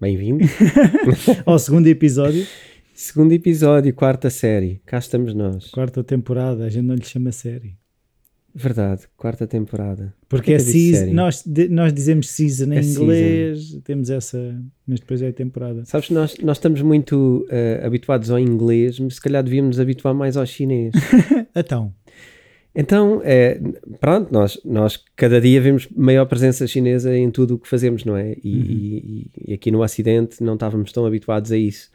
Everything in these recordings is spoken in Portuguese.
Bem-vindo. ao segundo episódio. Segundo episódio, quarta série. Cá estamos nós. Quarta temporada, a gente não lhe chama série. Verdade, quarta temporada. Porque é season, nós, nós dizemos season em é inglês, season. temos essa, mas depois é temporada. Sabes, nós, nós estamos muito uh, habituados ao inglês, mas se calhar devíamos nos habituar mais ao chinês. então. Então, é, pronto, nós, nós cada dia vemos maior presença chinesa em tudo o que fazemos, não é? E, uhum. e, e aqui no Ocidente não estávamos tão habituados a isso.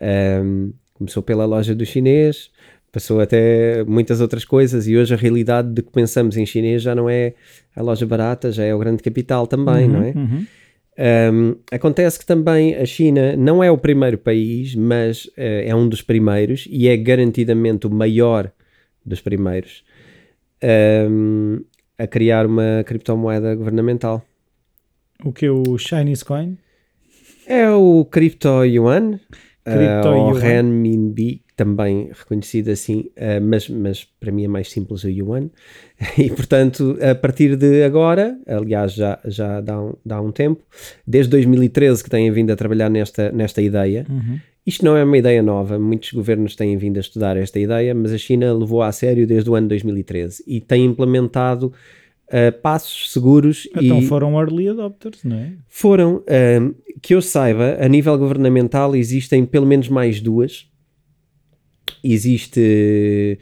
Um, começou pela loja do chinês, passou até muitas outras coisas e hoje a realidade de que pensamos em chinês já não é a loja barata, já é o grande capital também, uhum, não é? Uhum. Um, acontece que também a China não é o primeiro país, mas uh, é um dos primeiros e é garantidamente o maior dos primeiros um, a criar uma criptomoeda governamental. O que é o Chinese Coin? É o Crypto Yuan, Crypto uh, ou Renminbi, também reconhecido assim, uh, mas, mas para mim é mais simples o Yuan. E portanto, a partir de agora, aliás, já, já dá, um, dá um tempo, desde 2013 que têm vindo a trabalhar nesta, nesta ideia. Uhum. Isto não é uma ideia nova, muitos governos têm vindo a estudar esta ideia, mas a China levou a sério desde o ano 2013 e tem implementado Uh, passos seguros. Então e foram early adopters, não é? Foram. Uh, que eu saiba, a nível governamental existem pelo menos mais duas existe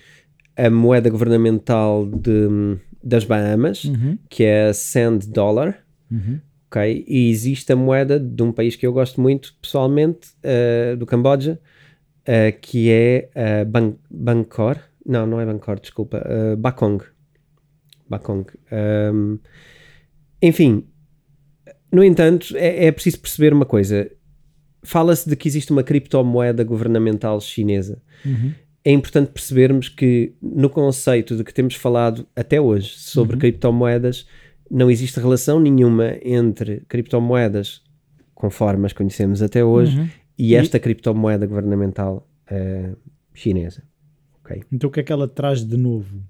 a moeda governamental de, das Bahamas, uhum. que é a Sand Dollar. Uhum. Okay? E existe a moeda de um país que eu gosto muito pessoalmente, uh, do Camboja, uh, que é uh, Ban Bangkor. Não, não é Bangkor, desculpa. Uh, Bakong. Bakong. Um, enfim, no entanto, é, é preciso perceber uma coisa fala-se de que existe uma criptomoeda governamental chinesa. Uhum. É importante percebermos que, no conceito de que temos falado até hoje sobre uhum. criptomoedas, não existe relação nenhuma entre criptomoedas, conforme as conhecemos até hoje, uhum. e esta e... criptomoeda governamental uh, chinesa. Okay. Então, o que é que ela traz de novo?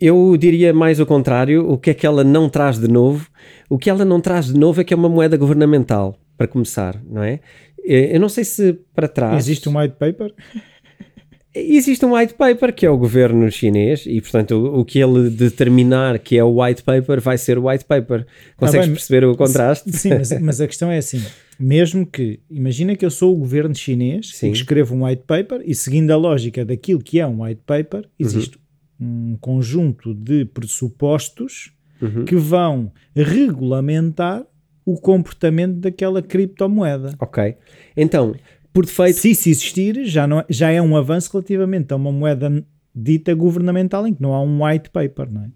Eu diria mais o contrário. O que é que ela não traz de novo? O que ela não traz de novo é que é uma moeda governamental, para começar, não é? Eu não sei se para trás. Existe um white paper? Existe um white paper que é o governo chinês e, portanto, o, o, que ele determinar que é o white paper vai ser o white paper. Consegues ah, bem, perceber o contraste? Sim, mas, mas, a questão é assim: mesmo que, imagina que eu sou o governo chinês sim. e escrevo um white paper e, seguindo a lógica daquilo que é um white paper, existe uhum um conjunto de pressupostos uhum. que vão regulamentar o comportamento daquela criptomoeda. Ok. Então, por defeito. Se isso existir, já, não, é, já é um avanço relativamente a uma moeda dita governamental em que não há um white paper, não é?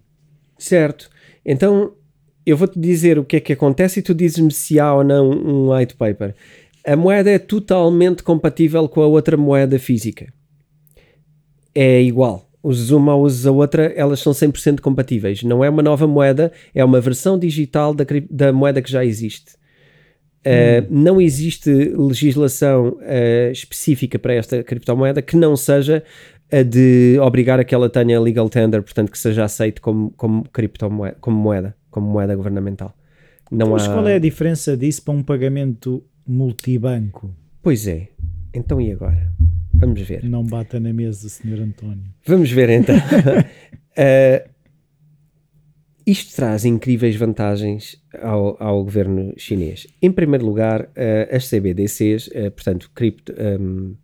Certo. Então, eu vou-te dizer o que é que acontece e tu dizes-me se há ou não um white paper. A moeda é totalmente compatível com a outra moeda física. É igual usas uma ou usas a outra, elas são 100% compatíveis. Não é uma nova moeda, é uma versão digital da, da moeda que já existe. Uh, não existe legislação uh, específica para esta criptomoeda que não seja a de obrigar a que ela tenha legal tender, portanto que seja aceito como, como criptomoeda, como moeda, como moeda governamental. Não Mas há... qual é a diferença disso para um pagamento multibanco? Pois é. Então e agora? Vamos ver. Não bata na mesa, Sr. António. Vamos ver então. uh, isto traz incríveis vantagens ao, ao governo chinês. Em primeiro lugar, uh, as CBDCs, uh, portanto, cripto, um,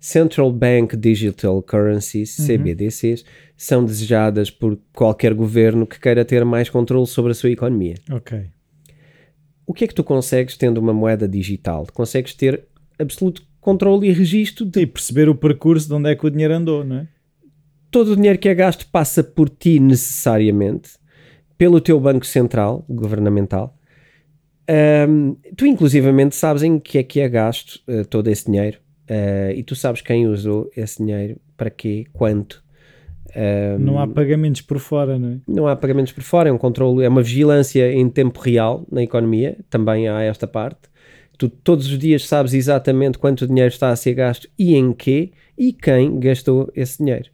Central Bank Digital Currencies, uhum. CBDCs, são desejadas por qualquer governo que queira ter mais controle sobre a sua economia. Ok. O que é que tu consegues tendo uma moeda digital? Consegues ter absoluto controle e registro de... E perceber o percurso de onde é que o dinheiro andou, não é? Todo o dinheiro que é gasto passa por ti necessariamente, pelo teu banco central, governamental, Um, tu, inclusivamente, sabes em que é que é gasto uh, todo esse dinheiro uh, e tu sabes quem usou esse dinheiro, para quê, quanto. Um, não há pagamentos por fora, não é? Não há pagamentos por fora, é um controle, é uma vigilância em tempo real na economia, também há esta parte. Tu todos os dias sabes exatamente quanto dinheiro está a ser gasto e em quê e quem gastou esse dinheiro.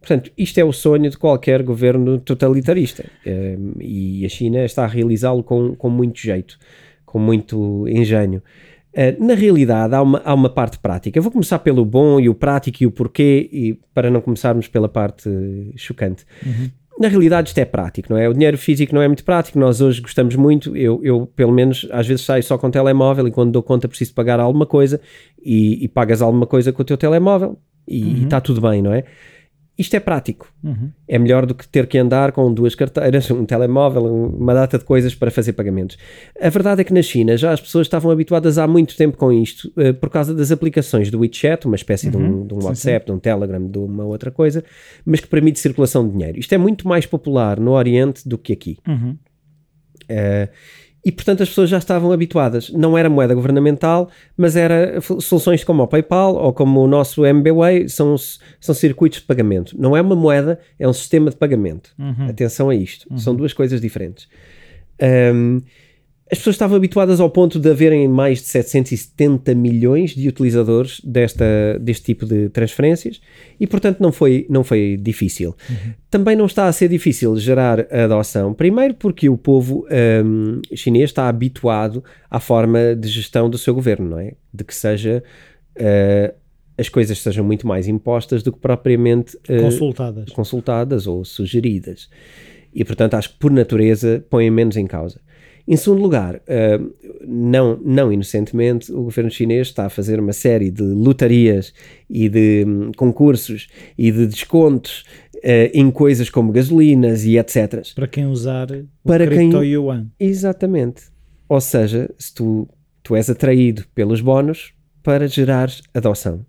Portanto, isto é o sonho de qualquer governo totalitarista um, e a China está a realizá-lo com, com muito jeito, com muito engenho. Uh, na realidade, há uma, há uma parte prática. Eu vou começar pelo bom e o prático e o porquê, e para não começarmos pela parte chocante. Uhum. Na realidade, isto é prático, não é? O dinheiro físico não é muito prático. Nós hoje gostamos muito. Eu, eu pelo menos, às vezes saio só com telemóvel e quando dou conta preciso pagar alguma coisa e, e pagas alguma coisa com o teu telemóvel e uhum. está tudo bem, não é? Isto é prático. Uhum. É melhor do que ter que andar com duas carteiras, um telemóvel, uma data de coisas para fazer pagamentos. A verdade é que na China já as pessoas estavam habituadas há muito tempo com isto, uh, por causa das aplicações do WeChat, uma espécie uhum. de, um, uhum. de um, WhatsApp, sim, sim. de um Telegram, de uma outra coisa, mas que permite circulação de dinheiro. Isto é muito mais popular no Oriente do que aqui. Uhum. Uh, e portanto as pessoas já estavam habituadas. Não era moeda governamental, mas era soluções como o PayPal ou como o nosso MBWay, são, são circuitos de pagamento. Não é uma moeda, é um sistema de pagamento. Uhum. Atenção a isto, uhum. são duas coisas diferentes. Um, as pessoas estavam habituadas ao ponto de haverem mais de 770 milhões de utilizadores desta, deste tipo de transferências e, portanto, não foi, não foi difícil. Uhum. Também não está a ser difícil gerar adoção, primeiro porque o povo um, chinês está habituado à forma de gestão do seu governo, não é? De que seja. Uh, as coisas sejam muito mais impostas do que propriamente uh, consultadas. consultadas ou sugeridas. E, portanto, acho que por natureza põem menos em causa. Em segundo lugar, uh, não, não inocentemente, o governo chinês está a fazer uma série de lotarias e de um, concursos e de descontos uh, em coisas como gasolinas e etc. Para quem usar o para cripto quem... yuan. Exatamente. Ou seja, se tu, tu és atraído pelos bónus para gerar adoção.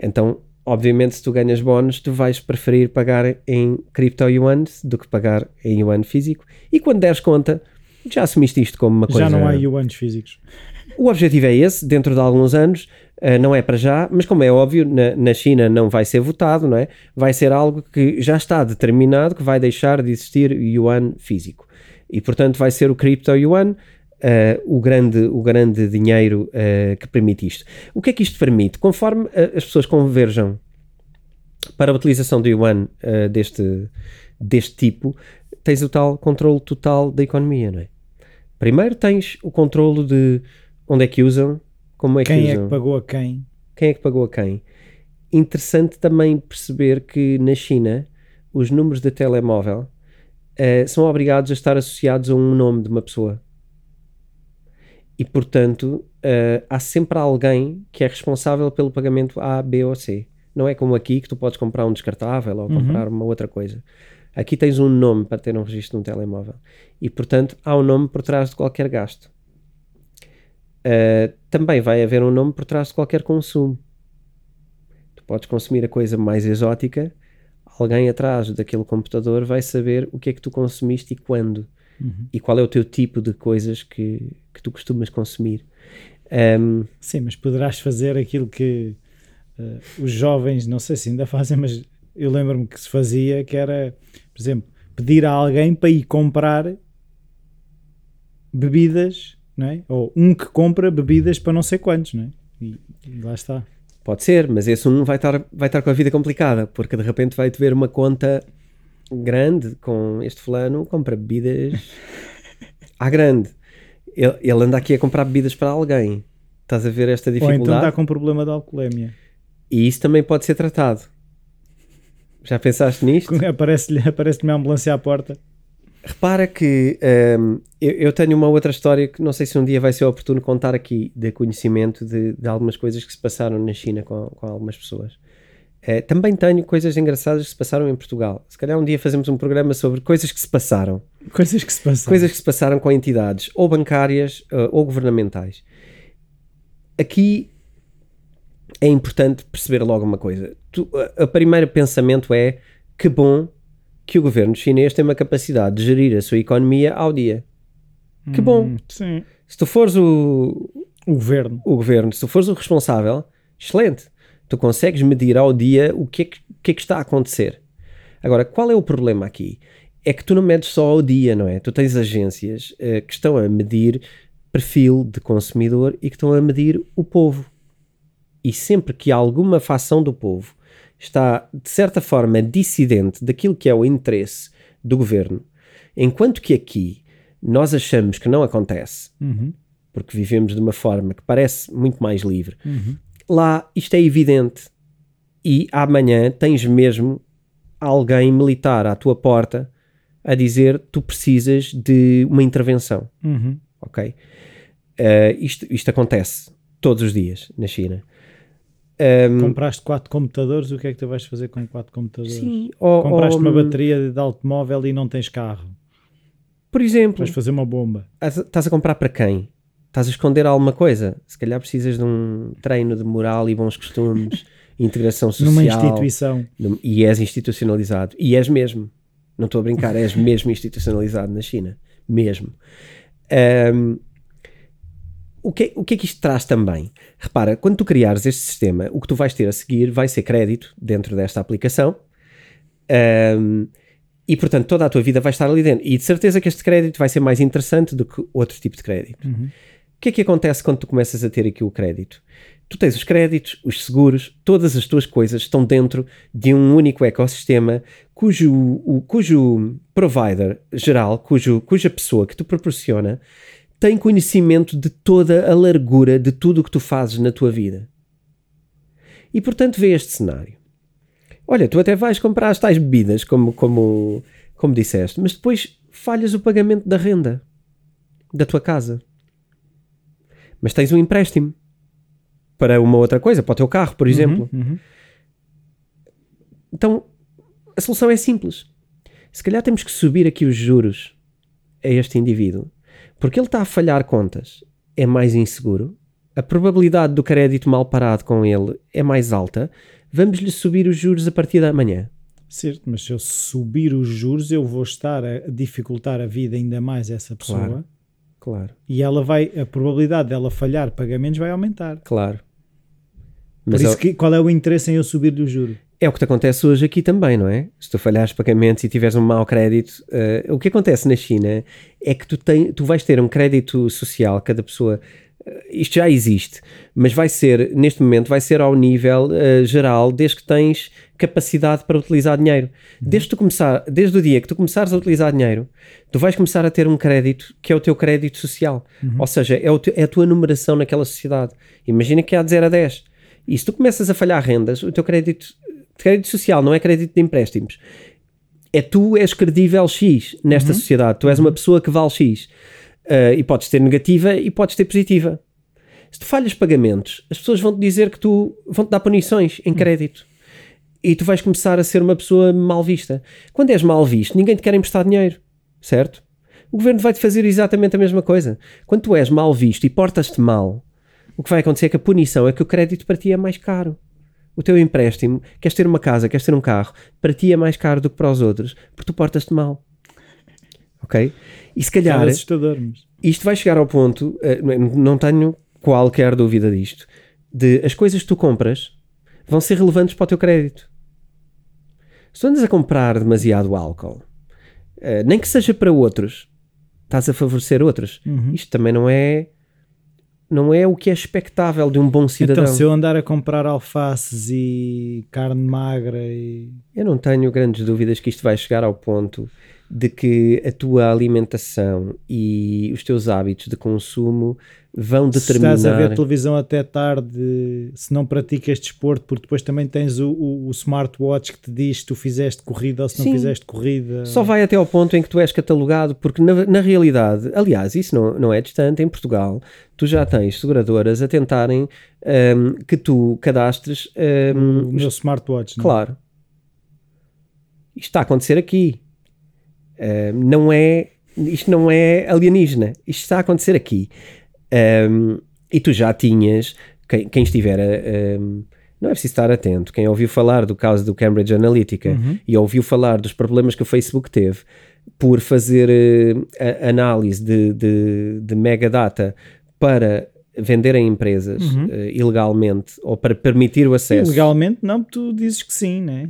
Então, obviamente, se tu ganhas bónus, tu vais preferir pagar em cripto yuan do que pagar em yuan físico. E quando deres conta, já assumiste isto como uma coisa. Já não há yuans físicos. O objetivo é esse, dentro de alguns anos, uh, não é para já, mas como é óbvio, na, na, China não vai ser votado, não é? Vai ser algo que já está determinado que vai deixar de existir yuan físico. E portanto vai ser o cripto yuan. Uh, o, grande, o grande dinheiro uh, que permite isto. O que é que isto permite? Conforme as pessoas converjam para a utilização do yuan deste, deste tipo, tens o tal controle total da economia, não é? Primeiro tens o controlo de onde é que usam, como é quem que usam. Quem é que pagou a quem? Quem é que pagou a quem? Interessante também perceber que na China os números de telemóvel uh, são obrigados a estar associados a um nome de uma pessoa. E portanto uh, há sempre alguém que é responsável pelo pagamento A, B ou C. Não é como aqui que tu podes comprar um descartável ou uhum. comprar uma outra coisa. Aqui tens um nome para ter um registro num telemóvel e, portanto, há um nome por trás de qualquer gasto. Uh, também vai haver um nome por trás de qualquer consumo. Tu podes consumir a coisa mais exótica, alguém atrás daquele computador vai saber o que é que tu consumiste e quando. Uhum. E qual é o teu tipo de coisas que, que tu costumas consumir. Um, Sim, mas poderás fazer aquilo que uh, os jovens, não sei se ainda fazem, mas eu lembro-me que se fazia, que era, por exemplo, pedir a alguém para ir comprar bebidas, não é? Ou um que compra bebidas para não sei quantos, não é? E, lá está. Pode ser, mas esse um vai estar, vai estar com a vida complicada, porque de repente vai te ver uma conta grande com este fulano, compra bebidas à grande. Ele, ele anda aqui a comprar bebidas para alguém. Estás a ver esta dificuldade? Ou então está com problema de alcoolemia. E isso também pode ser tratado. Já pensaste nisto? Aparece-lhe aparece uma ambulância à porta. Repara que um, eu, eu, tenho uma outra história que não sei se um dia vai ser oportuno contar aqui, de conhecimento de, de algumas coisas que se passaram na China com, com algumas pessoas. Uh, também tenho coisas engraçadas que se passaram em Portugal. Se calhar um dia fazemos um programa sobre coisas que se passaram. Coisas que se passaram. Coisas que se passaram com entidades ou bancárias uh, ou governamentais. Aqui é importante perceber logo uma coisa. Tu, a, a primeiro pensamento é que bom que o governo chinês tem uma capacidade de gerir a sua economia ao dia. Que bom. Hum, sim. Se tu fores o, O governo. o governo, se tu fores o responsável, excelente. Tu consegues medir ao dia o que é que, que, é que está a acontecer. Agora, qual é o problema aqui? É que tu não medes só ao dia, não é? Tu tens agências eh, que estão a medir perfil de consumidor e que estão a medir o povo. E sempre que alguma facção do povo está, de certa forma, dissidente daquilo que é o interesse do governo, enquanto que aqui nós achamos que não acontece, Uhum. porque vivemos de uma forma que parece muito mais livre, Uhum. lá isto é evidente. E amanhã tens mesmo alguém militar à tua porta a dizer tu precisas de uma intervenção, Uhum. ok? Eh, isto, isto acontece todos os dias na China. Ehm, Compraste quatro computadores, o que é que tu vais fazer com quatro computadores? sim, ou- Compraste ou, uma bateria de automóvel e não tens carro. Por exemplo, Vais fazer uma bomba. estás a comprar para quem? Estás a esconder alguma coisa? Se calhar precisas de um treino de moral e bons costumes, integração social. Numa instituição. E és institucionalizado. E és mesmo. Não estou a brincar, és mesmo institucionalizado na China. Mesmo. Ahm, o, que, o que é que isto traz também? Repara, quando tu criares este sistema, o que tu vais ter a seguir vai ser crédito dentro desta aplicação. Ahm, e portanto, toda a tua vida vai estar ali dentro. E de certeza que este crédito vai ser mais interessante do que outro tipo de crédito. Uhum. O que é que acontece quando tu começas a ter aqui o crédito? Tu tens os créditos, os seguros, todas as tuas coisas estão dentro de um único ecossistema cujo, o, cujo provider geral, cujo, cuja pessoa que tu proporciona, tem conhecimento de toda a largura de tudo o que tu fazes na tua vida. E portanto vê este cenário. Olha, tu até vais comprar as tais bebidas, como, como, como disseste, mas depois falhas o pagamento da renda da tua casa mas tens um empréstimo para uma outra coisa, para o teu carro, por exemplo. Uhum, uhum. Então a solução é simples. Se calhar temos que subir aqui os juros a este indivíduo, porque ele está a falhar contas, é mais inseguro, a probabilidade do crédito mal parado com ele é mais alta, vamos-lhe subir os juros a partir da manhã. Certo, mas se eu subir os juros, eu vou estar a dificultar a vida ainda mais a essa pessoa Claro. Claro, e ela vai, a probabilidade dela falhar pagamentos vai aumentar. claro. Por Mas isso, é, que, qual é o interesse em eu subir-lhe o juro? É o que te acontece hoje aqui também, não é? Se tu falhares pagamentos e tiveres um mau crédito, eh, o que acontece na China é que tu, tem, tu vais ter um crédito social, cada pessoa. eh, isto já existe, mas vai ser, neste momento, vai ser ao nível eh, geral, desde que tens capacidade para utilizar dinheiro. Desde, tu começar, desde o dia que tu começares a utilizar dinheiro, tu vais começar a ter um crédito que é o teu crédito social. Ou seja, é, o teu- é a tua numeração naquela sociedade. Imagina que há de 0 a 10. E se tu começas a falhar rendas, o teu crédito, crédito social não é crédito de empréstimos. É tu és credível X nesta sociedade. Tu és uma pessoa que vale X. Uh, e podes ter negativa e podes ter positiva. Se tu falhas pagamentos, as pessoas vão-te dizer que tu vão-te dar punições em crédito. E tu vais começar a ser uma pessoa mal vista. Quando és mal visto, ninguém te quer emprestar dinheiro, certo? O governo vai-te fazer exatamente a mesma coisa. Quando tu és mal visto e portas-te mal, o que vai acontecer é que a punição é que o crédito para ti é mais caro. O teu empréstimo, queres ter uma casa, queres ter um carro, para ti é mais caro do que para os outros, porque tu portas-te mal. Ok? E se É calhar assustador, mas isto vai chegar ao ponto, eh, não- não tenho qualquer dúvida disto, de as coisas que tu compras vão ser relevantes para o teu crédito. Se tu andas a comprar demasiado álcool, eh, nem que seja para outros, estás a favorecer outros. Uhum. Isto também não é não é o que é expectável de um bom cidadão. Então, se eu andar a comprar alfaces e carne magra e. Eu não tenho grandes dúvidas que isto vai chegar ao ponto de que a tua alimentação e os teus hábitos de consumo vão Se determinar. estás a ver televisão até tarde, se não praticas desporto, porque depois também tens o, o, o smartwatch que te diz se tu fizeste corrida ou se Sim. não fizeste corrida. Só vai até ao ponto em que tu és catalogado, porque na, na realidade, aliás, isso não, não é distante, em Portugal, tu já tens seguradoras a tentarem ahm, que tu cadastres. ahm, o meu smartwatch. não é? Claro. Isto está a acontecer aqui. Ahm, não é. Isto não é alienígena. Isto está a acontecer aqui. Ahm, e tu já tinhas. Quem, quem estiver a. ahm, não é preciso estar atento. Quem ouviu falar do caso do Cambridge Analytica Uhum. e ouviu falar dos problemas que o Facebook teve por fazer uh, análise de, de, de megadata para vender a empresas uhum. uh, ilegalmente ou para permitir o acesso. Ilegalmente não, tu dizes que sim, não é?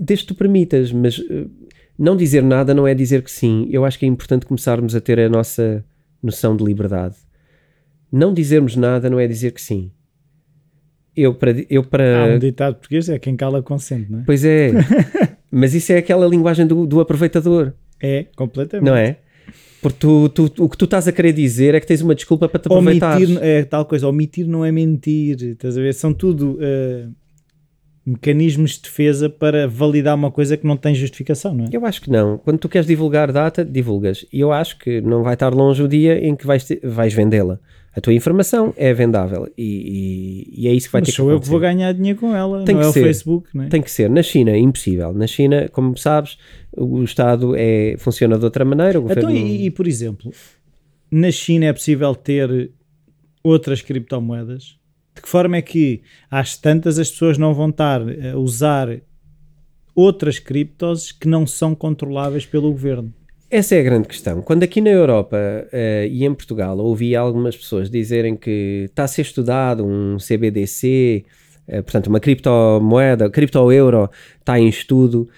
Desde que tu permitas, mas uh, não dizer nada não é dizer que sim. Eu acho que é importante começarmos a ter a nossa noção de liberdade. Não dizermos nada não é dizer que sim. Eu para. Eu para... Há um ditado português é quem cala consente, não é? Pois é. mas isso é aquela linguagem do, do aproveitador. É, completamente. Não é? Porque tu, tu, o que tu estás a querer dizer é que tens uma desculpa para te aproveitar. Omitir, é tal coisa, omitir não é mentir, estás a ver? São tudo uh, mecanismos de defesa para validar uma coisa que não tem justificação, não é? Eu acho que não. Quando tu queres divulgar data, divulgas. E eu acho que não vai estar longe o dia em que vais, vais vendê-la. A tua informação é vendável e, e, e é isso que vai Mas ter que sou eu que vou ganhar dinheiro com ela, tem não que é ser. o Facebook, não é? Tem que ser. Na China, impossível. Na China, como sabes, o Estado é, funciona de outra maneira. Então, e, e, por exemplo, na China é possível ter outras criptomoedas? De que forma é que às tantas as pessoas não vão estar a usar outras criptos que não são controláveis pelo governo? Essa é a grande questão. Quando aqui na Europa uh, e em Portugal ouvi algumas pessoas dizerem que está a ser estudado um CBDC, uh, portanto uma criptomoeda, cripto-euro está em estudo,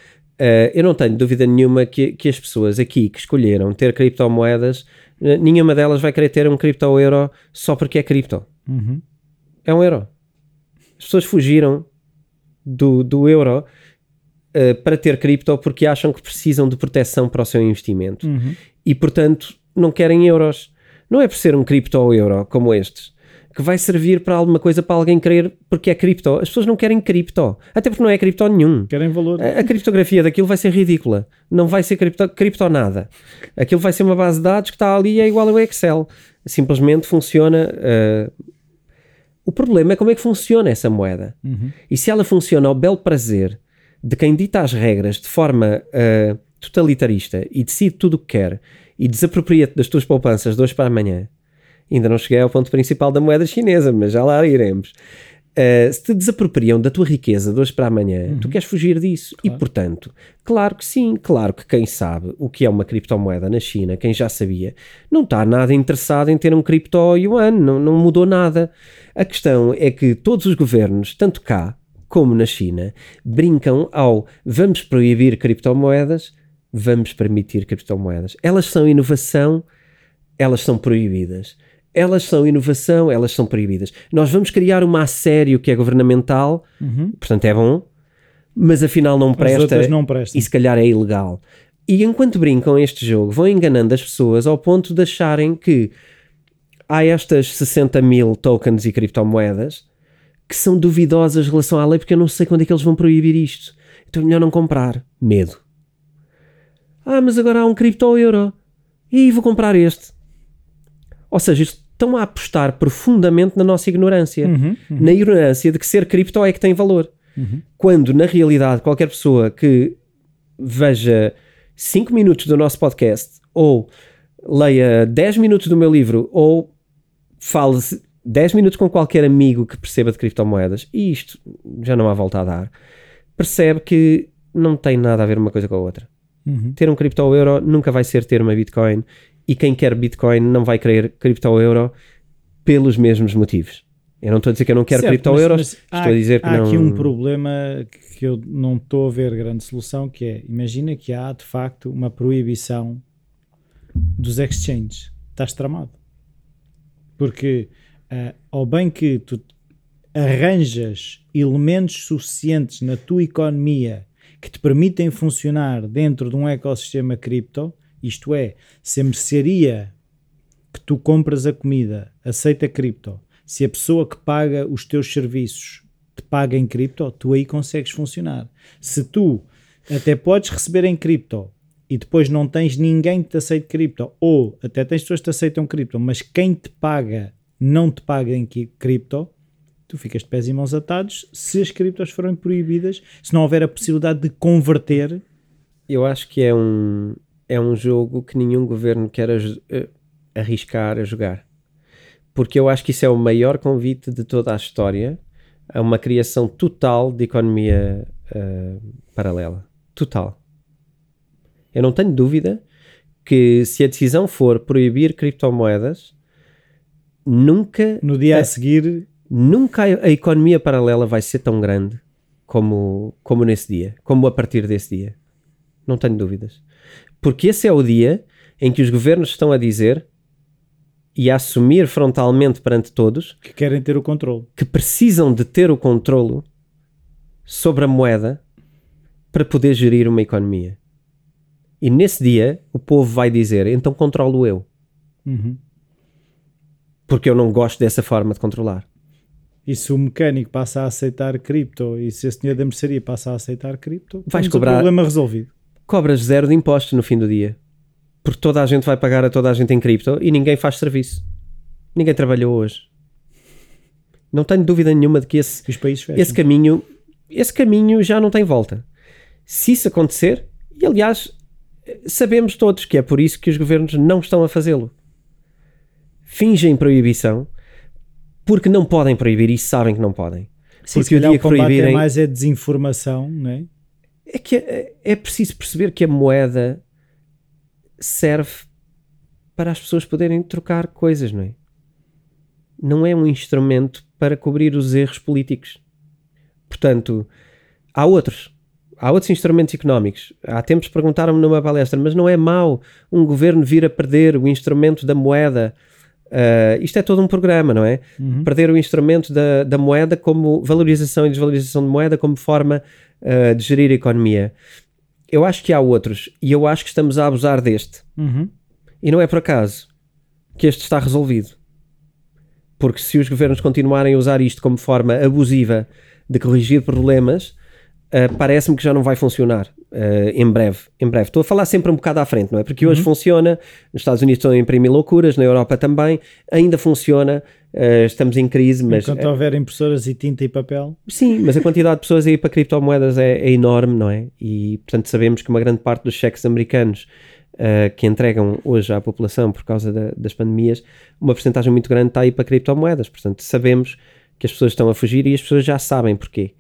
uh, eu não tenho dúvida nenhuma que, que, as pessoas aqui que escolheram ter criptomoedas, nenhuma delas vai querer ter um cripto-euro só porque é cripto. Uhum. É um euro. As pessoas fugiram do, do euro uh, para ter cripto porque acham que precisam de proteção para o seu investimento uhum. e, portanto, não querem euros. Não é por ser um cripto ou euro como estes que vai servir para alguma coisa para alguém querer porque é cripto. As pessoas não querem cripto, até porque não é cripto nenhum. Querem valor. A, a criptografia daquilo vai ser ridícula. Não vai ser cripto, cripto nada. Aquilo vai ser uma base de dados que está ali e é igual ao Excel. Simplesmente funciona. Uh, o problema é como é que funciona essa moeda. Uhum. E se ela funciona ao belo prazer de quem dita as regras de forma uh, totalitarista e decide tudo o que quer e desapropria-te das tuas poupanças de hoje para amanhã, ainda não cheguei ao ponto principal da moeda chinesa, mas já lá iremos. Uh, se te desapropriam da tua riqueza de hoje para amanhã, Uhum. tu queres fugir disso. Claro. E, portanto, claro que sim, claro que quem sabe o que é uma criptomoeda na China, quem já sabia, não está nada interessado em ter um cripto yuan, não, não mudou nada. A questão é que todos os governos, tanto cá como na China, brincam ao vamos proibir criptomoedas, vamos permitir criptomoedas. Elas são inovação, elas são proibidas. Elas são inovação, elas são proibidas. Nós vamos criar uma a sério que é governamental, Uhum. portanto é bom, mas afinal não presta não prestam. e se calhar é ilegal. E enquanto brincam este jogo, vão enganando as pessoas ao ponto de acharem que há estas 60 mil tokens e criptomoedas que são duvidosas em relação à lei, porque eu não sei quando é que eles vão proibir isto. Então é melhor não comprar. Medo. Ah, mas agora há um cripto-euro. E vou comprar este. Ou seja, estão a apostar profundamente na nossa ignorância. Uhum, uhum, Na ignorância de que ser cripto é que tem valor. uhum. Quando, na realidade, qualquer pessoa que veja 5 minutos do nosso podcast ou leia 10 minutos do meu livro ou fale 10 minutos com qualquer amigo que perceba de criptomoedas, e isto já não há volta a dar, percebe que não tem nada a ver uma coisa com a outra. Uhum. Ter um cripto-euro nunca vai ser ter uma Bitcoin e quem quer Bitcoin não vai querer cripto-euro pelos mesmos motivos. Eu não estou a dizer que eu não quero Certo, cripto-euros, mas- mas estou a dizer que há não... aqui um problema que eu não estou a ver grande solução, que é, imagina que há de facto uma proibição dos exchanges. Estás tramado. Porque ah, ao bem que tu arranjas elementos suficientes na tua economia que te permitem funcionar dentro de um ecossistema cripto, isto é, se a mercearia que tu compras a comida aceita cripto, se a pessoa que paga os teus serviços te paga em cripto, tu aí consegues funcionar. Se tu até podes receber em cripto e depois não tens ninguém que te aceite cripto, ou até tens pessoas que te aceitam cripto, mas quem te paga não te paga em qui- cripto, tu ficas de pés e mãos atados se as criptos forem proibidas, se não houver a possibilidade de converter. Eu acho que é um, é um jogo que nenhum governo quer eh, arriscar a jogar. Porque eu acho que isso é o maior convite de toda a história a uma criação total de economia eh, paralela. Total. Eu não tenho dúvida que se a decisão for proibir criptomoedas, nunca. No dia a, a seguir. Nunca a economia paralela vai ser tão grande como, como nesse dia, como a partir desse dia. Não tenho dúvidas. Porque esse é o dia em que os governos estão a dizer e a assumir frontalmente perante todos que querem ter o controle, que precisam de ter o controlo sobre a moeda para poder gerir uma economia. E nesse dia o povo vai dizer: então controlo eu. Uhum. Porque eu não gosto dessa forma de controlar. E se o mecânico passa a aceitar cripto e se a senhora da mercearia passa a aceitar cripto, vais cobrar. O problema resolvido. Cobras zero de impostos no fim do dia. Porque toda a gente vai pagar a toda a gente em cripto e ninguém faz serviço. Ninguém trabalhou hoje. Não tenho dúvida nenhuma de que esse, esse caminho esse caminho já não tem volta. Se isso acontecer, e aliás, sabemos todos que é por isso que os governos não estão a fazê-lo. Fingem proibição porque não podem proibir e sabem que não podem. Sim, porque o dia o que proibirem. É mais é desinformação, não é? É que é, é preciso perceber que a moeda serve para as pessoas poderem trocar coisas, não é? Não é um instrumento para cobrir os erros políticos. Portanto, há outros. Há outros instrumentos económicos. Há tempos perguntaram-me numa palestra, mas não é mau um governo vir a perder o instrumento da moeda Uh, isto é todo um programa, não é? Uhum. Perder o instrumento da, da, moeda como valorização e desvalorização de moeda como forma uh, de gerir a economia. Eu acho que há outros e eu acho que estamos a abusar deste. Uhum. E não é por acaso que este está resolvido. Porque se os governos continuarem a usar isto como forma abusiva de corrigir problemas, Uh, parece-me que já não vai funcionar uh, em breve. Em breve. Estou a falar sempre um bocado à frente, não é? Porque hoje uhum. funciona, nos Estados Unidos estão a imprimir loucuras, na Europa também, ainda funciona, uh, estamos em crise, mas... Enquanto houver impressoras e tinta e papel... Sim, mas a quantidade de pessoas aí para criptomoedas é, é enorme, não é? E, portanto, sabemos que uma grande parte dos cheques americanos que entregam hoje à população por causa da, das pandemias, uma porcentagem muito grande está aí para criptomoedas. Portanto, sabemos que as pessoas estão a fugir e as pessoas já sabem porquê.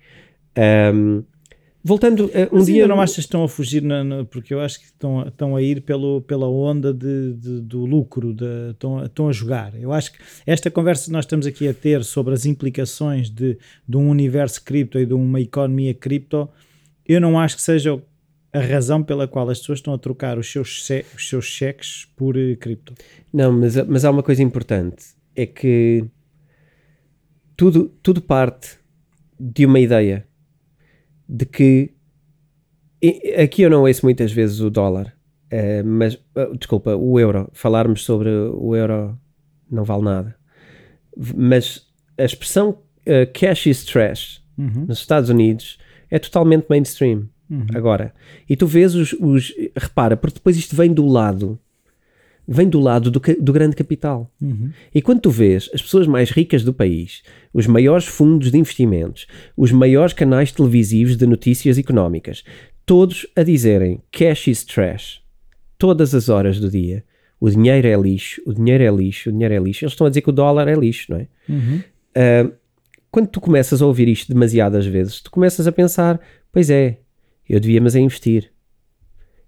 Um, Voltando, uh, um Mas dia. não achas que estão a fugir, na, na, porque eu acho que estão, estão a ir pelo, pela onda de, de do lucro, de, estão, estão a jogar. Eu acho que esta conversa que nós estamos aqui a ter sobre as implicações de, de um universo cripto e de uma economia cripto, eu não acho que seja a razão pela qual as pessoas estão a trocar os seus, os seus cheques por uh, cripto. Não, mas, mas há uma coisa importante: é que tudo, tudo parte de uma ideia de que aqui eu não ouço muitas vezes o dólar, uh, mas uh, desculpa, o euro, falarmos sobre o euro não vale nada. Mas a expressão uh, cash is trash uhum. nos Estados Unidos é totalmente mainstream uhum. agora. E tu vês os, os, repara, porque depois isto vem do lado vem do lado do, do grande capital. Uhum. E quando tu vês as pessoas mais ricas do país, os maiores fundos de investimentos, os maiores canais televisivos de notícias económicas, todos a dizerem cash is trash, todas as horas do dia, o dinheiro é lixo, o dinheiro é lixo, o dinheiro é lixo, eles estão a dizer que o dólar é lixo, não é? Uhum. Uh, quando tu começas a ouvir isto demasiadas vezes, tu começas a pensar: pois é, eu devia, mas é investir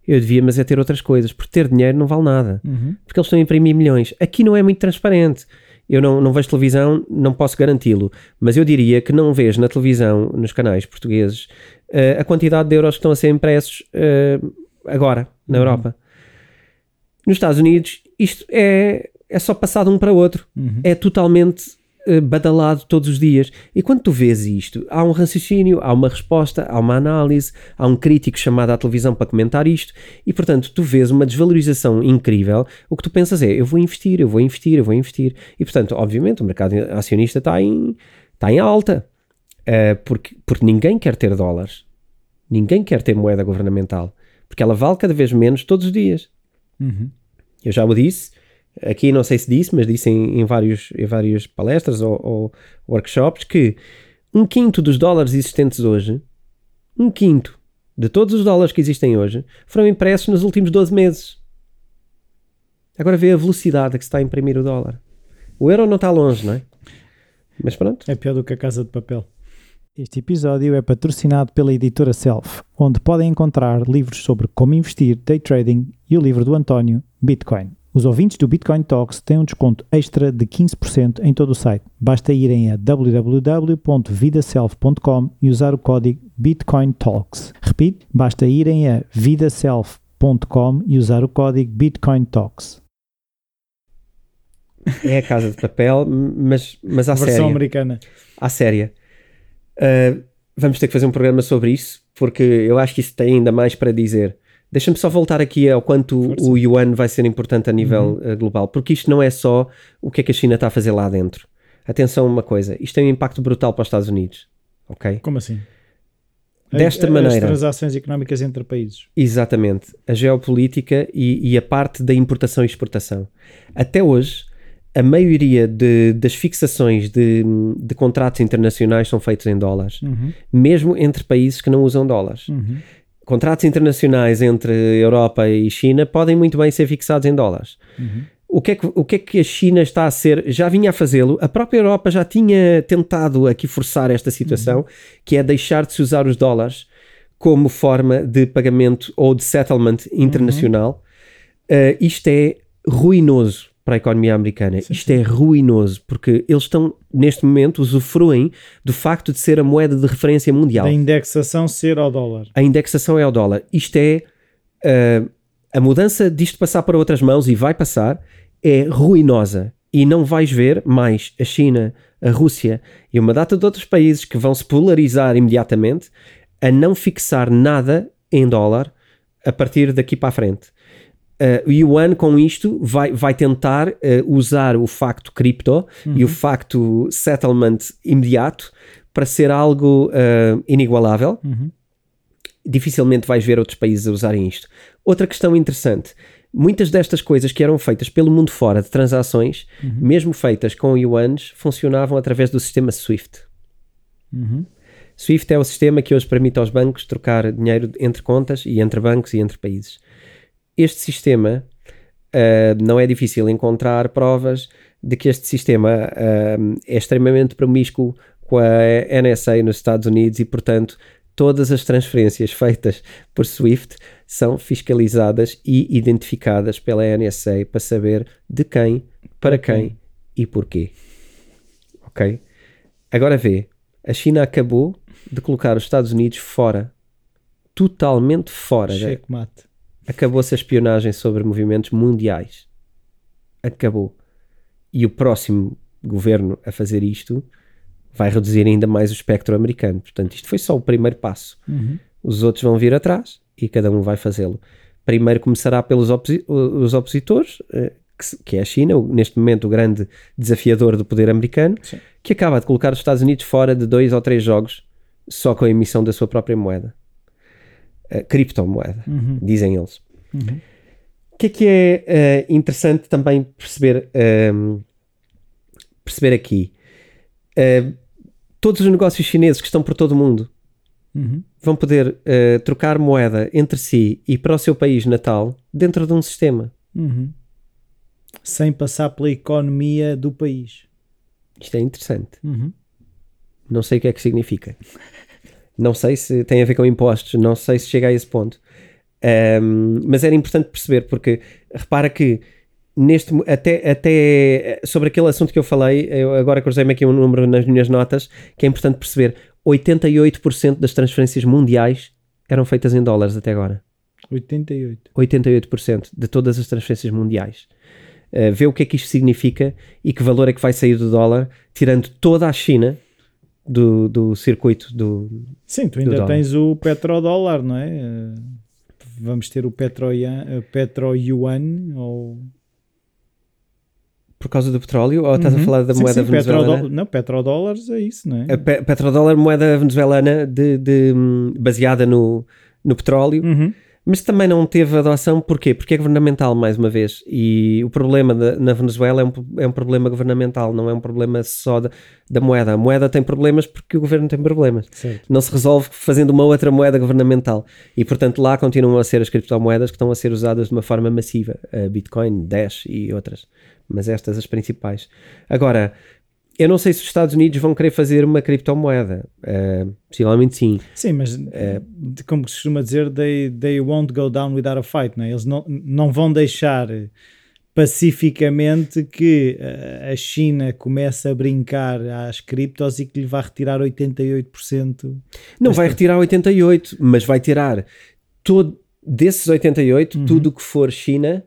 eu devia, mas é ter outras coisas, porque ter dinheiro não vale nada, uhum. porque eles estão a imprimir milhões. Aqui não é muito transparente. Eu não, não vejo televisão, não posso garanti-lo, mas eu diria que não vejo na televisão, nos canais portugueses, uh, a quantidade de euros que estão a ser impressos uh, agora, na uhum. Europa. Nos Estados Unidos, isto é, é só passado um para outro. Uhum. É totalmente badalado todos os dias. E quando tu vês isto, há um raciocínio, há uma resposta, há uma análise, há um crítico chamado à televisão para comentar isto, e portanto tu vês uma desvalorização incrível. O que tu pensas é: eu vou investir, eu vou investir, eu vou investir. E portanto, obviamente, o mercado acionista está em, está em alta, uh, porque, porque ninguém quer ter dólares, ninguém quer ter moeda governamental, porque ela vale cada vez menos todos os dias. Uhum. Eu já o disse aqui não sei se disse, mas disse em, em, vários, em várias palestras ou, ou, workshops que um quinto dos dólares existentes hoje, um quinto de todos os dólares que existem hoje, foram impressos nos últimos 12 meses. Agora vê a velocidade a que se está a imprimir o dólar. O euro não está longe, não é? Mas pronto. É pior do que a casa de papel. Este episódio é patrocinado pela editora Self, onde podem encontrar livros sobre como investir, day trading e o livro do António, Bitcoin. Os ouvintes do Bitcoin Talks têm um desconto extra de 15% em todo o site. Basta irem a www.vidaself.com e usar o código Bitcoin Talks. Repito, basta irem a vidaself.com e usar o código Bitcoin Talks. É a casa de papel, mas, mas à Versão séria. americana. À séria. Uh, vamos ter que fazer um programa sobre isso, porque eu acho que isso tem ainda mais para dizer. Deixa-me só voltar aqui ao quanto Força. o yuan vai ser importante a nível uhum. uh, global, porque isto não é só o que é que a China está a fazer lá dentro. Atenção a uma coisa, isto tem um impacto brutal para os Estados Unidos, ok? Como assim? Desta a, maneira. As transações económicas entre países. Exatamente. A geopolítica e, e a parte da importação e exportação. Até hoje, a maioria de, das fixações de, de, contratos internacionais são feitos em dólares, uhum. mesmo entre países que não usam dólares. Uhum. Contratos internacionais entre Europa e China podem muito bem ser fixados em dólares. Uhum. O que, é que, o que é que a China está a ser? Já vinha a fazê-lo, a própria Europa já tinha tentado aqui forçar esta situação, uhum. que é deixar de se usar os dólares como forma de pagamento ou de settlement internacional. Uh, isto é ruinoso para a economia americana. Sim, Isto é ruinoso, porque eles estão, neste momento, usufruem do facto de ser a moeda de referência mundial. A indexação ser ao dólar. A indexação é ao dólar. Isto é. Uh, a mudança disto passar para outras mãos, e vai passar, é ruinosa. E não vais ver mais a China, a Rússia e uma data de outros países que vão se polarizar imediatamente a não fixar nada em dólar a partir daqui para a frente. Uh, o Yuan com isto vai, vai tentar uh, usar o facto cripto uhum. e o uhum. facto settlement imediato para ser algo uh, inigualável. Uhum. Dificilmente vais ver outros países a usarem isto. Outra questão interessante: muitas destas coisas que eram feitas pelo mundo fora de transações, uhum. mesmo feitas com yuans, funcionavam através do sistema SWIFT. Uhum. SWIFT é o sistema que hoje permite aos bancos trocar dinheiro entre contas e entre bancos e entre países este sistema uh, não é difícil encontrar provas de que este sistema uh, é extremamente promíscuo com a NSA nos Estados Unidos e, portanto, todas as transferências feitas por SWIFT são fiscalizadas e identificadas pela NSA para saber de quem, para quem e porquê. Ok? Agora vê, a China acabou de colocar os Estados Unidos fora, totalmente fora. Checkmate. Acabou-se a espionagem sobre movimentos mundiais. Acabou. E o próximo governo a fazer isto vai reduzir ainda mais o espectro americano. Portanto, isto foi só o primeiro passo. Uhum. Os outros vão vir atrás e cada um vai fazê-lo. Primeiro começará pelos oposi os opositores, eh, que, que, é a China, neste momento o grande desafiador do poder americano, Sim. que acaba de colocar os Estados Unidos fora de dois ou três jogos só com a emissão da sua própria moeda criptomoeda, uhum. dizem eles. Uhum. O que é que é uh, interessante também perceber, um, ehm, perceber aqui? Uh, todos os negócios chineses que estão por todo o mundo uhum. vão poder uh, trocar moeda entre si e para o seu país natal dentro de um sistema. Uhum. Sem passar pela economia do país. Isto é interessante. Uhum. Não sei o que é que significa. Não sei se tem a ver com impostos, não sei se chega a esse ponto. Um, mas era importante perceber, porque repara que neste até, até sobre aquele assunto que eu falei, eu agora cruzei-me aqui um número nas minhas notas, que é importante perceber: 88% das transferências mundiais eram feitas em dólares até agora. 88. 88% de todas as transferências mundiais. Uh, vê o que é que isto significa e que valor é que vai sair do dólar, tirando toda a China do, do circuito do. Sim, tu ainda tens o petrodólar, não é? Eh, vamos ter o petro, eh, petro yuan ou. Por causa do petróleo? Ou estás uhum. a falar da sim, moeda sim, venezuelana? Petrodó não, petrodólares é isso, não é? A pe petrodólar, moeda venezuelana de, de, baseada no, no petróleo. Uhum mas também não teve adoção, porquê? Porque é governamental, mais uma vez, e o problema da, na Venezuela é um, é um problema governamental, não é um problema só da, da moeda. A moeda tem problemas porque o governo tem problemas. Certo. Não se resolve fazendo uma outra moeda governamental. E, portanto, lá continuam a ser as criptomoedas que estão a ser usadas de uma forma massiva. A Bitcoin, Dash e outras. Mas estas as principais. Agora, eu não sei se os Estados Unidos vão querer fazer uma criptomoeda. Uh, possivelmente sim. Sim, mas uh, como se costuma dizer, they, they won't go down without a fight. Não é? Eles não, não vão deixar pacificamente que a China comece a brincar às criptos e que lhe vai retirar 88%. Não vai retirar 88%, mas vai tirar todo, desses 88%, uhum. tudo que for China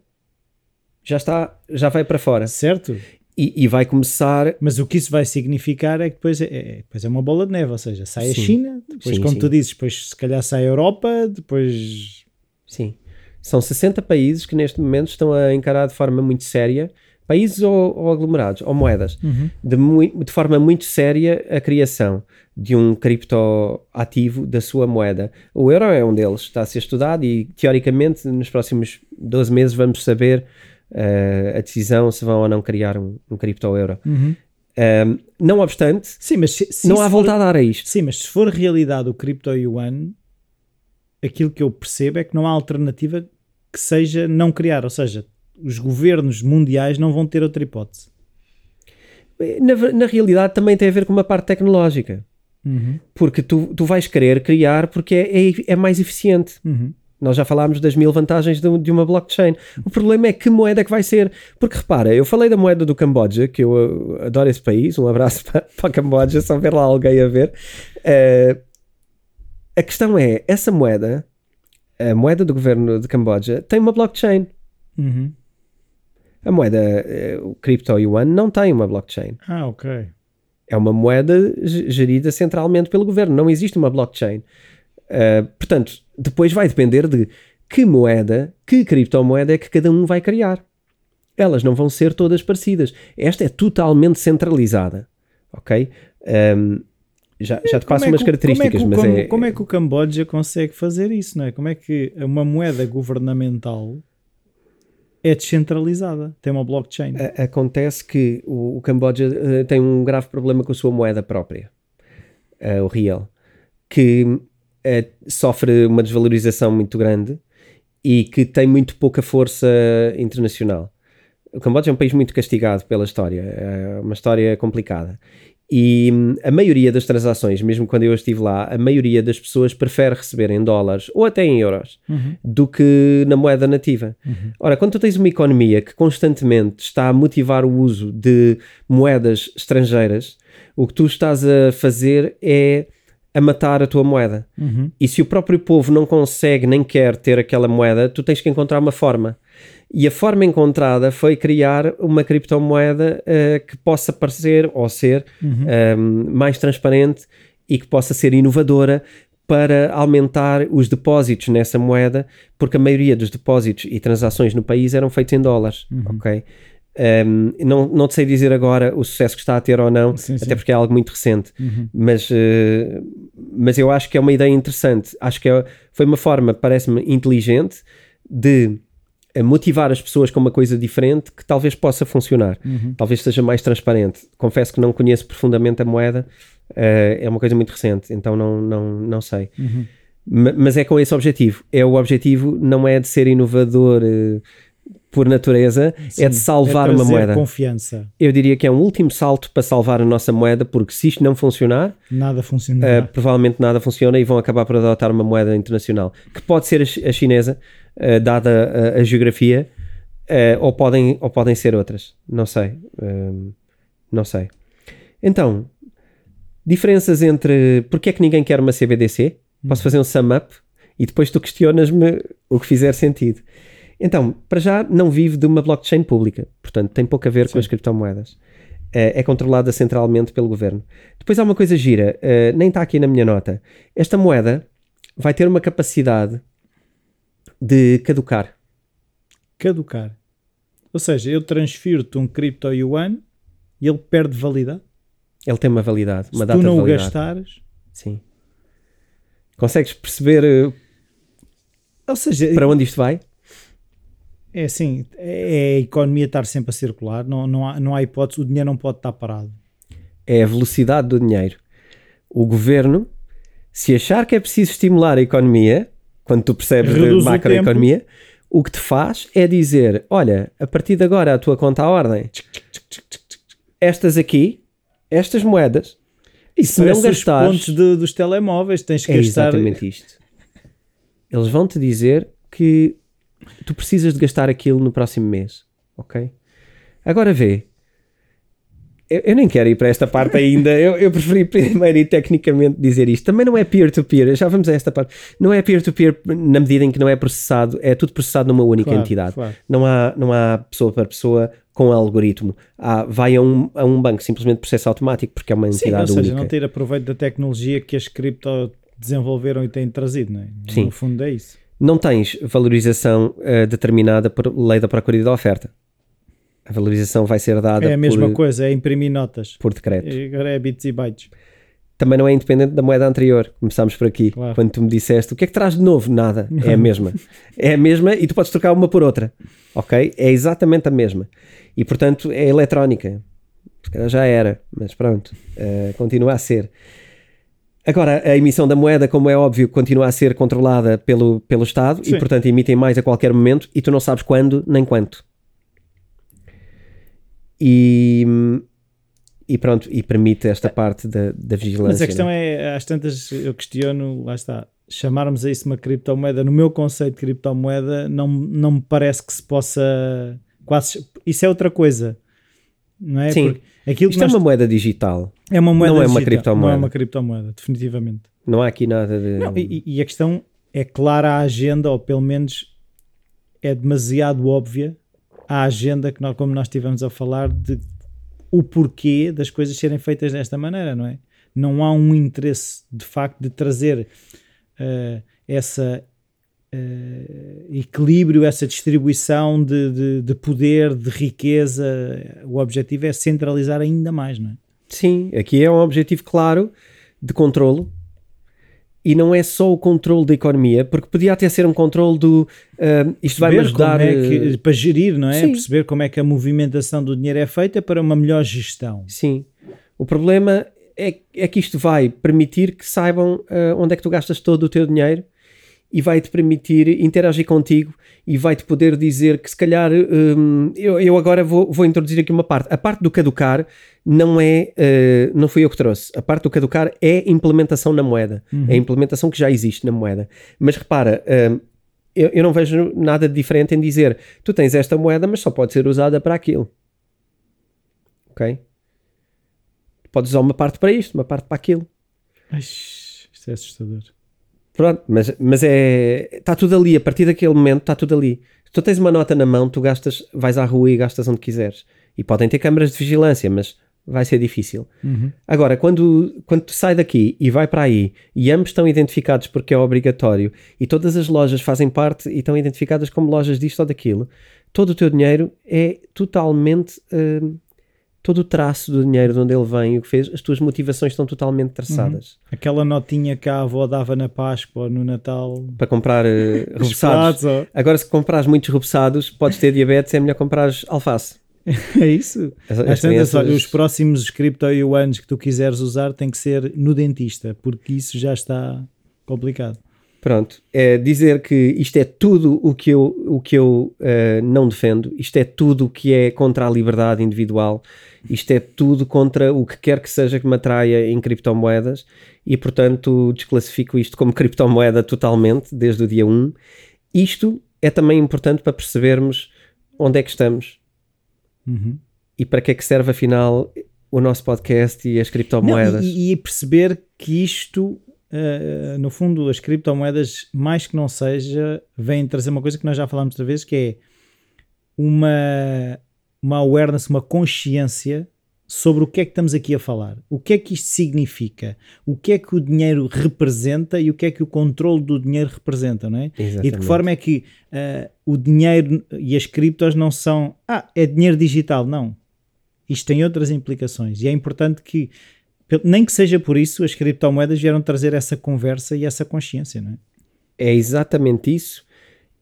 já está, já vai para fora. Certo. E, e, vai começar. Mas o que isso vai significar é que depois é, é, depois é uma bola de neve, ou seja, sai sim. a China, depois, sim, como sim. tu dizes, depois se calhar sai a Europa, depois. Sim. São 60 países que neste momento estão a encarar de forma muito séria, países ou, ou aglomerados, ou moedas, uhum. de, de, forma muito séria a criação de um criptoativo da sua moeda. O euro é um deles, está a ser estudado e teoricamente nos próximos 12 meses vamos saber uh, a decisão se vão ou não criar um, um cripto-euro. Uhum. Um, não obstante, sim, mas se, se não há volta for, a dar a isto. Sim, mas se for realidade o cripto-yuan, aquilo que eu percebo é que não há alternativa que seja não criar, ou seja, os governos mundiais não vão ter outra hipótese. Na, na realidade também tem a ver com uma parte tecnológica. Uhum. Porque tu, tu vais querer criar porque é, é, é mais eficiente. Uhum. Nós já falámos das mil vantagens de, uma blockchain. O problema é que moeda que vai ser. Porque repara, eu falei da moeda do Camboja, que eu uh, adoro esse país. Um abraço para, para Camboja, só ver lá alguém a ver. Uh, a questão é: essa moeda, a moeda do governo de Camboja, tem uma blockchain. Uhum. A moeda, uh, o Crypto Yuan, não tem uma blockchain. Ah, ok. É uma moeda gerida centralmente pelo governo. Não existe uma blockchain. Uh, portanto, depois vai depender de que moeda, que criptomoeda é que cada um vai criar. Elas não vão ser todas parecidas. Esta é totalmente centralizada. Ok? Um, já, já te passo é umas características, como é mas é... Como é que o Camboja consegue fazer isso, não é? Como é que uma moeda governamental é descentralizada, tem uma blockchain? acontece que o, o Camboja uh, tem um grave problema com a sua moeda própria, uh, o real, que é, sofre uma desvalorização muito grande e que tem muito pouca força internacional. O Camboja é um país muito castigado pela história, é uma história complicada. E hum, a maioria das transações, mesmo quando eu estive lá, a maioria das pessoas prefere receber em dólares ou até em euros uhum. do que na moeda nativa. Uhum. Ora, quando tu tens uma economia que constantemente está a motivar o uso de moedas estrangeiras, o que tu estás a fazer é a matar a tua moeda. Uhum. E se o próprio povo não consegue nem quer ter aquela moeda, tu tens que encontrar uma forma. E a forma encontrada foi criar uma criptomoeda uh, que possa parecer ou ser uhum. um, ehm, mais transparente e que possa ser inovadora para aumentar os depósitos nessa moeda, porque a maioria dos depósitos e transações no país eram feitos em dólares, uhum. ok? Um, não, não te sei dizer agora o sucesso que está a ter ou não, sim, até sim. porque é algo muito recente, uhum. mas, uh, mas eu acho que é uma ideia interessante. Acho que é, foi uma forma, parece-me, inteligente de eh, motivar as pessoas com uma coisa diferente que talvez possa funcionar, uhum. talvez seja mais transparente. Confesso que não conheço profundamente a moeda, uh, é uma coisa muito recente, então não, não, não sei. Uhum. Mas é com esse objetivo. É o objetivo, não é de ser inovador. Uh, por natureza, Sim, é de salvar é uma moeda. confiança. Eu diria que é um último salto para salvar a nossa moeda, porque se isto não funcionar, nada funciona. Uh, provavelmente nada funciona e vão acabar por adotar uma moeda internacional, que pode ser a, chinesa, uh, dada a, a geografia, uh, ou, podem, ou podem ser outras. Não sei. não sei. Então, diferenças entre porque é que ninguém quer uma CBDC? Posso hum. fazer um sum up e depois tu questionas-me o que fizer sentido. Então, para já, não vive de uma blockchain pública, portanto, tem pouco a ver Sim. com as criptomoedas. É, é, controlada centralmente pelo governo. Depois há uma coisa gira, uh, nem está aqui na minha nota. Esta moeda vai ter uma capacidade de caducar. Caducar. Ou seja, eu transfiro-te um cripto yuan e ele perde validade. Ele tem uma validade, uma Se data tu não de o validade. gastares. Sim. Consegues perceber uh, Ou seja, para onde isto vai? É assim, é a economia estar sempre a circular, não, não, há, não há hipótese, o dinheiro não pode estar parado. É a velocidade do dinheiro. O governo, se achar que é preciso estimular a economia, quando tu percebes Reduz de macroeconomia, o, o que te faz é dizer: olha, a partir de agora a tua conta à ordem, estas aqui estas moedas, e se não gastares... os pontos de, dos telemóveis, tens que é gastar... exatamente isto. Eles vão-te dizer que tu precisas de gastar aquilo no próximo mês, ok? Agora vê, eu, eu, nem quero ir para esta parte ainda. Eu, eu preferi primeiro ir tecnicamente dizer isto. Também não é peer-to-peer, -peer, já vamos a esta parte. Não é peer-to-peer -peer na medida em que não é processado, é tudo processado numa única claro, entidade. Claro. Não, há, não há pessoa para pessoa com algoritmo. Há, vai a um, a um banco simplesmente processo automático porque é uma entidade Sim, ou seja, única. não ter aproveito da tecnologia que as cripto desenvolveram e têm trazido, não é? Sim. No fundo é isso. Não tens valorização uh, determinada por lei da procura e da oferta a valorização vai ser dada É a mesma por, coisa, é imprimir notas. Por decreto. Agora é bits e bytes. Também não é independente da moeda anterior. Começámos por aqui. Claro. Quando tu me disseste o que é que traz de novo? Nada. É a mesma. é a mesma e tu podes trocar uma por outra. Ok? É exatamente a mesma. E portanto é eletrónica. Se calhar já era, mas pronto. Uh, continua a ser. Agora, a emissão da moeda, como é óbvio, continua a ser controlada pelo, pelo Estado Sim. e, portanto, emitem mais a qualquer momento e tu não sabes quando nem quanto. E, e pronto, e permite esta parte da, da vigilância. Mas a questão é? é, às tantas, eu questiono, lá está, chamarmos a isso uma criptomoeda, no meu conceito de criptomoeda, não, não me parece que se possa. Quase, isso é outra coisa. Não é? Sim. Aquilo Isto é nós... é uma moeda digital. É uma moeda não é uma criptomoeda. Não é uma criptomoeda, definitivamente. Não há aqui nada de. Não, e, e a questão é clara a agenda, ou pelo menos é demasiado óbvia a agenda que nós, como nós estivemos a falar, de o porquê das coisas serem feitas desta maneira, não é? Não há um interesse de facto de trazer uh, essa uh, equilíbrio, essa distribuição de, de, de, poder, de riqueza. O objetivo é centralizar ainda mais, não é? Sim, aqui é um objetivo claro de controlo e não é só o controle da economia, porque podia até ser um controle do uh, isto vai-me ajudar é que, para gerir, não é? Sim. Perceber como é que a movimentação do dinheiro é feita para uma melhor gestão. Sim. O problema é, é que isto vai permitir que saibam uh, onde é que tu gastas todo o teu dinheiro e vai-te permitir interagir contigo e vai-te poder dizer que se calhar um, eu, eu agora vou, vou introduzir aqui uma parte. A parte do caducar não é, uh, não fui eu que trouxe. A parte do caducar é implementação na moeda. Uhum. É a implementação que já existe na moeda. Mas repara, uh, eu, eu não vejo nada de diferente em dizer tu tens esta moeda, mas só pode ser usada para aquilo. Ok? Podes usar uma parte para isto, uma parte para aquilo. Ai, isto é assustador. Pronto, mas, mas é. Está tudo ali, a partir daquele momento está tudo ali. Se tu tens uma nota na mão, tu gastas, vais à rua e gastas onde quiseres. E podem ter câmaras de vigilância, mas vai ser difícil. Uhum. Agora, quando, quando tu sai daqui e vai para aí e ambos estão identificados porque é obrigatório e todas as lojas fazem parte e estão identificadas como lojas disto ou daquilo, todo o teu dinheiro é totalmente uh, todo o traço do dinheiro de onde ele vem, o que fez, as tuas motivações estão totalmente traçadas. Uhum. Aquela notinha que a avó dava na Páscoa ou no Natal para comprar uh, Agora, se comprares muitos repousados, podes ter diabetes, é melhor comprares alface. é isso. As, as crianças... olha, os próximos cripto yuans que tu quiseres usar tem que ser no dentista, porque isso já está complicado. Pronto, é dizer que isto é tudo o que eu, o que eu uh, não defendo, isto é tudo o que é contra a liberdade individual, isto é tudo contra o que quer que seja que me atraia em criptomoedas e, portanto, desclassifico isto como criptomoeda totalmente desde o dia 1. Isto é também importante para percebermos onde é que estamos uhum. e para que é que serve, afinal, o nosso podcast e as criptomoedas. Não, e, e perceber que isto uh, no fundo, as criptomoedas, mais que não seja, vêm trazer uma coisa que nós já falámos outra vez, que é uma, uma awareness, uma consciência sobre o que é que estamos aqui a falar. O que é que isto significa? O que é que o dinheiro representa e o que é que o controle do dinheiro representa, não é? Exatamente. E de que forma é que uh, o dinheiro e as criptos não são, ah, é dinheiro digital, não. Isto tem outras implicações e é importante que nem que seja por isso, as criptomoedas vieram trazer essa conversa e essa consciência, não é? É exatamente isso.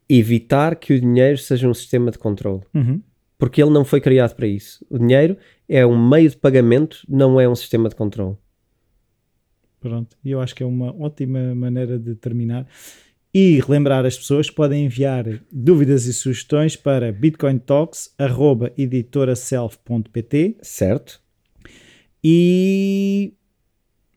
Evitar que o dinheiro seja um sistema de controle. Uhum. Porque ele não foi criado para isso. O dinheiro é um meio de pagamento, não é um sistema de controle. Pronto, e eu acho que é uma ótima maneira de terminar. E relembrar as pessoas que podem enviar dúvidas e sugestões para bitcointalks.editoraself.pt Certo E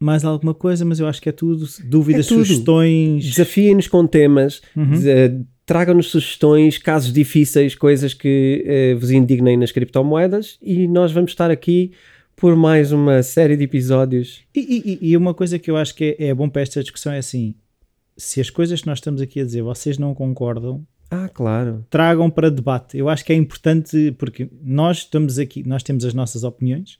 mais alguma coisa, mas eu acho que é tudo. Dúvidas, É tudo. sugestões. Desafiem-nos com temas, Uhum. tragam-nos sugestões, casos difíceis, coisas que eh, vos indignem nas criptomoedas e nós vamos estar aqui por mais uma série de episódios. E, e- e uma coisa que eu acho que é, é bom para esta discussão é assim: se as coisas que nós estamos aqui a dizer vocês não concordam, Ah, claro. tragam para debate. Eu acho que é importante porque nós estamos aqui, nós temos as nossas opiniões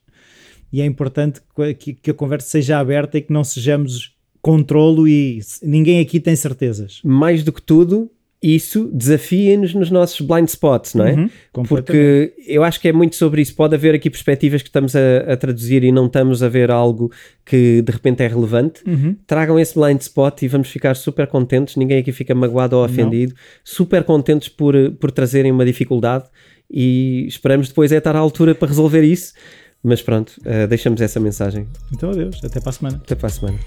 e é importante que, que a conversa seja aberta e que não sejamos controlo e ninguém aqui tem certezas. Mais do que tudo, isso desafiem-nos nos nossos blind spots, não é? Uhum. Porque eu acho que é muito sobre isso. Pode haver aqui perspectivas que estamos a, a traduzir e não estamos a ver algo que de repente é relevante. Uhum. Tragam esse blind spot e vamos ficar super contentes. Ninguém aqui fica magoado ou ofendido. Super contentes por, por trazerem uma dificuldade e esperamos depois é estar à altura para resolver isso. Mas pronto, eh, deixamos essa mensagem. Então adeus, até para a semana. Até para a semana.